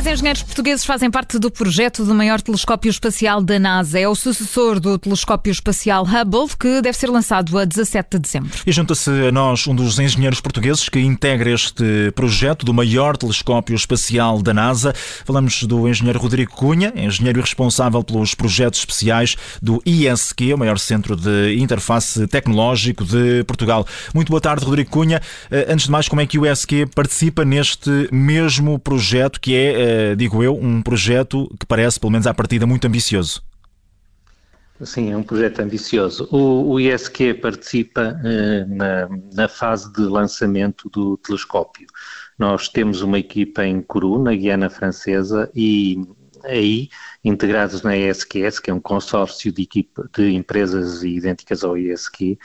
Três engenheiros portugueses fazem parte do projeto do maior telescópio espacial da NASA. É o sucessor do telescópio espacial Hubble, que deve ser lançado a 17 de dezembro. E junta-se a nós um dos engenheiros portugueses que integra este projeto do maior telescópio espacial da NASA. Falamos do engenheiro Rodrigo Cunha, engenheiro responsável pelos projetos especiais do ISQ, o maior centro de interface tecnológico de Portugal. Muito boa tarde, Rodrigo Cunha. Eh, antes de mais, como é que o ISQ participa neste mesmo projeto que é eh, digo eu, um projeto que parece, pelo menos à partida, muito ambicioso. Sim, é um projeto ambicioso. O, o ISQ participa eh, na, na, fase de lançamento do telescópio. Nós temos uma equipa em Kourou, na Guiana Francesa, e aí, integrados na ESQS, que é um consórcio de, equipa, de empresas idênticas ao ISQ,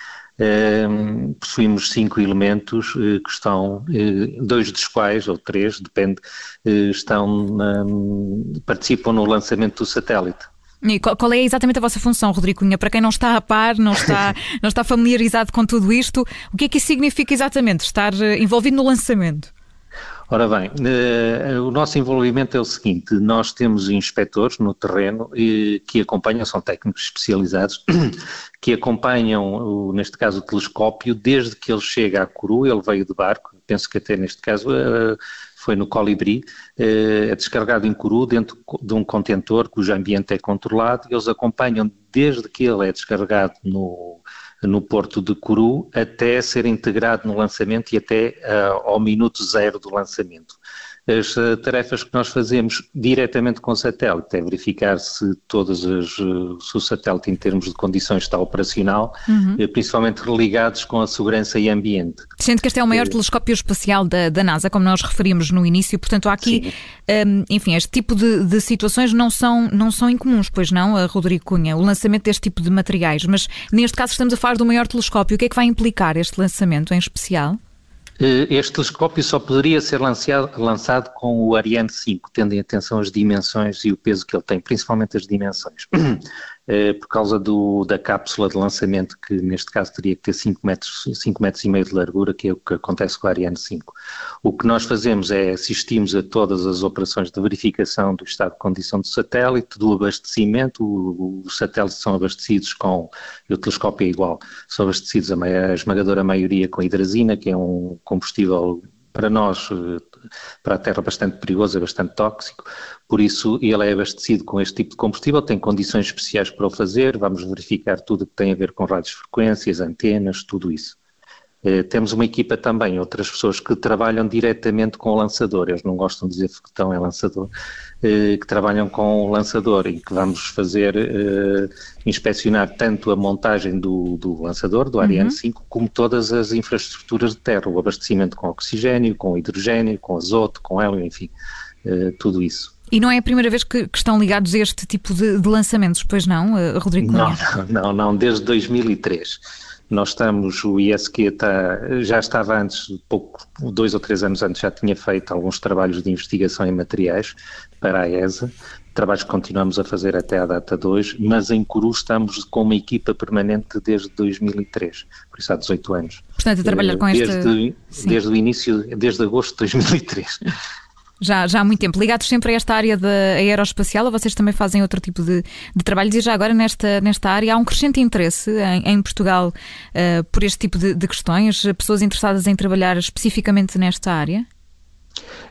possuímos cinco elementos uh, que estão, uh, dois dos quais, ou três, depende, eh, estão participam no lançamento do satélite. E qual é exatamente a vossa função, Rodrigo Cunha? Para quem não está a par, não está, não está familiarizado com tudo isto, o que é que isso significa exatamente, estar envolvido no lançamento? Ora bem, uh, o nosso envolvimento é o seguinte: nós temos inspectores no terreno uh, que acompanham, são técnicos especializados, que acompanham, neste caso, o telescópio desde que ele chega à Coru, ele veio de barco, penso que até neste caso uh, foi no Colibri, é descarregado em Coru dentro de um contentor cujo ambiente é controlado, eles acompanham desde que ele é descarregado no no porto de Curu até ser integrado no lançamento e até uh, ao minuto zero do lançamento. As uh, tarefas que nós fazemos diretamente com o satélite é verificar se todas as, uh, se o satélite em termos de condições está operacional, uhum. uh, principalmente religados com a segurança e ambiente. Sendo que este é o maior telescópio espacial da, da, NASA, como nós referimos no início, portanto há aqui, um, enfim, este tipo de, de, situações não são, não são incomuns, pois não, a Rodrigo Cunha, o lançamento deste tipo de materiais, mas neste caso estamos a falar do maior telescópio, o que é que vai implicar este lançamento em especial? Eh, este telescópio só poderia ser lançado, lançado, com o Ariane 5, tendo em atenção as dimensões e o peso que ele tem, principalmente as dimensões. Eh, por causa do, da cápsula de lançamento, que neste caso teria que ter 5 metros, 5 metros e meio de largura, que é o que acontece com o Ariane 5. O que nós fazemos é assistimos a todas as operações de verificação do estado de condição do satélite, do abastecimento, os satélites são abastecidos com, o telescópio é igual, são abastecidos a, a esmagadora maioria com hidrazina, que é um combustível para nós, eh, para a Terra, bastante perigoso, é bastante tóxico, por isso ele é abastecido com este tipo de combustível, tem condições especiais para o fazer, vamos verificar tudo o que tem a ver com radiofrequências, antenas, tudo isso. Eh, temos uma equipa também, outras pessoas que trabalham diretamente com o lançador, eles não gostam de dizer foguetão é lançador, eh, que trabalham com o lançador e que vamos fazer, eh, inspecionar tanto a montagem do, do lançador, do Ariane uhum. 5, como todas as infraestruturas de terra, o abastecimento com oxigênio, com hidrogênio, com azoto, com hélio, enfim, tudo isso. E não é a primeira vez que, que estão ligados a este tipo de, de lançamentos, pois não, Rodrigo? Não, não, não, desde 2003. Nós estamos, o ISQ está, já estava antes, pouco, dois ou três anos antes, já tinha feito alguns trabalhos de investigação em materiais para a ESA, trabalhos que continuamos a fazer até à data de hoje, mas em Curu estamos com uma equipa permanente desde 2003, por isso há 18 anos. Portanto, a trabalhar com desde, esta... Desde o início, desde agosto de 2003. Já, já há muito tempo. Ligados sempre a esta área da aeroespacial, ou vocês também fazem outro tipo de, de trabalhos? E já agora nesta, nesta área há um crescente interesse em, em Portugal uh, por este tipo de, de questões? Pessoas interessadas em trabalhar especificamente nesta área?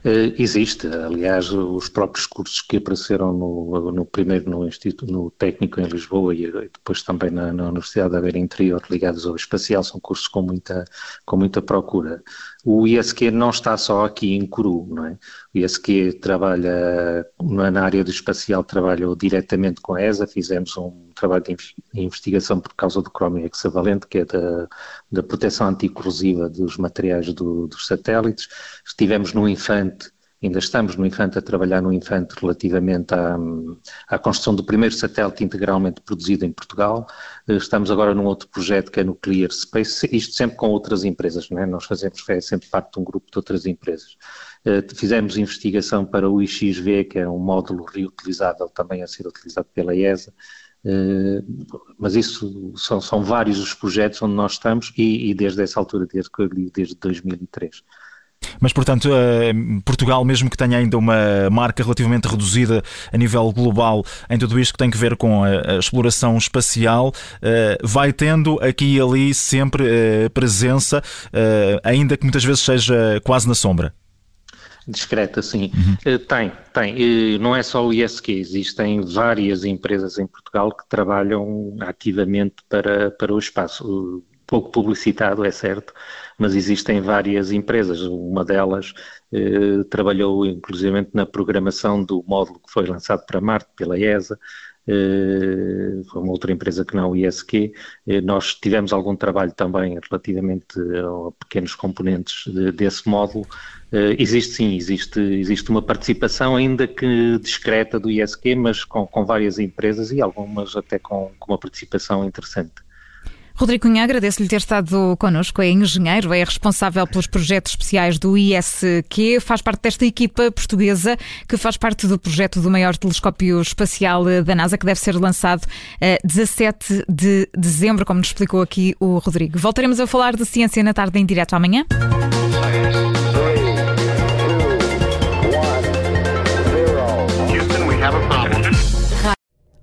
Uh, existe, aliás, os próprios cursos que apareceram no, no primeiro no Instituto no Técnico em Lisboa e depois também na, na Universidade da Beira Interior ligados ao espacial são cursos com muita, com muita procura. O ISQ não está só aqui em Curu, não é? O ISQ trabalha na área do espacial, trabalha diretamente com a ESA, fizemos um trabalho de investigação por causa do cromio hexavalente, que é da, da proteção anticorrosiva dos materiais do, dos satélites. Estivemos no Infante, ainda estamos no Infante a trabalhar no Infante relativamente à, à construção do primeiro satélite integralmente produzido em Portugal. Estamos agora num outro projeto que é no Clear Space, isto sempre com outras empresas, não é? Nós fazemos, é sempre parte de um grupo de outras empresas. Eh, fizemos investigação para o IXV, que é um módulo reutilizável também a ser utilizado pela ESA, eh, mas isso são, são, vários os projetos onde nós estamos e, e desde essa altura, desde, desde 2003. Mas, portanto, Portugal, mesmo que tenha ainda uma marca relativamente reduzida a nível global em tudo isto que tem que ver com a, exploração espacial, vai tendo aqui e ali sempre presença, ainda que muitas vezes seja quase na sombra. Discreta, sim. Uhum. Tem, tem. Não é só o ISQ, existem várias empresas em Portugal que trabalham ativamente para, para o espaço. Pouco publicitado, é certo, mas existem várias empresas. Uma delas eh, trabalhou inclusivamente na programação do módulo que foi lançado para Marte pela ESA. Eh, foi uma outra empresa que não o ISQ. Eh, nós tivemos algum trabalho também relativamente a pequenos componentes de, desse módulo Uh, existe sim, existe, existe uma participação ainda que discreta do ISQ, mas com, com várias empresas e algumas até com, com uma participação interessante. Rodrigo Cunha, agradeço-lhe ter estado connosco. É engenheiro, é responsável pelos projetos especiais do ISQ, faz parte desta equipa portuguesa que faz parte do projeto do maior telescópio espacial da NASA, que deve ser lançado a eh, 17 de dezembro, como nos explicou aqui o Rodrigo. Voltaremos a falar de ciência na tarde em direto amanhã.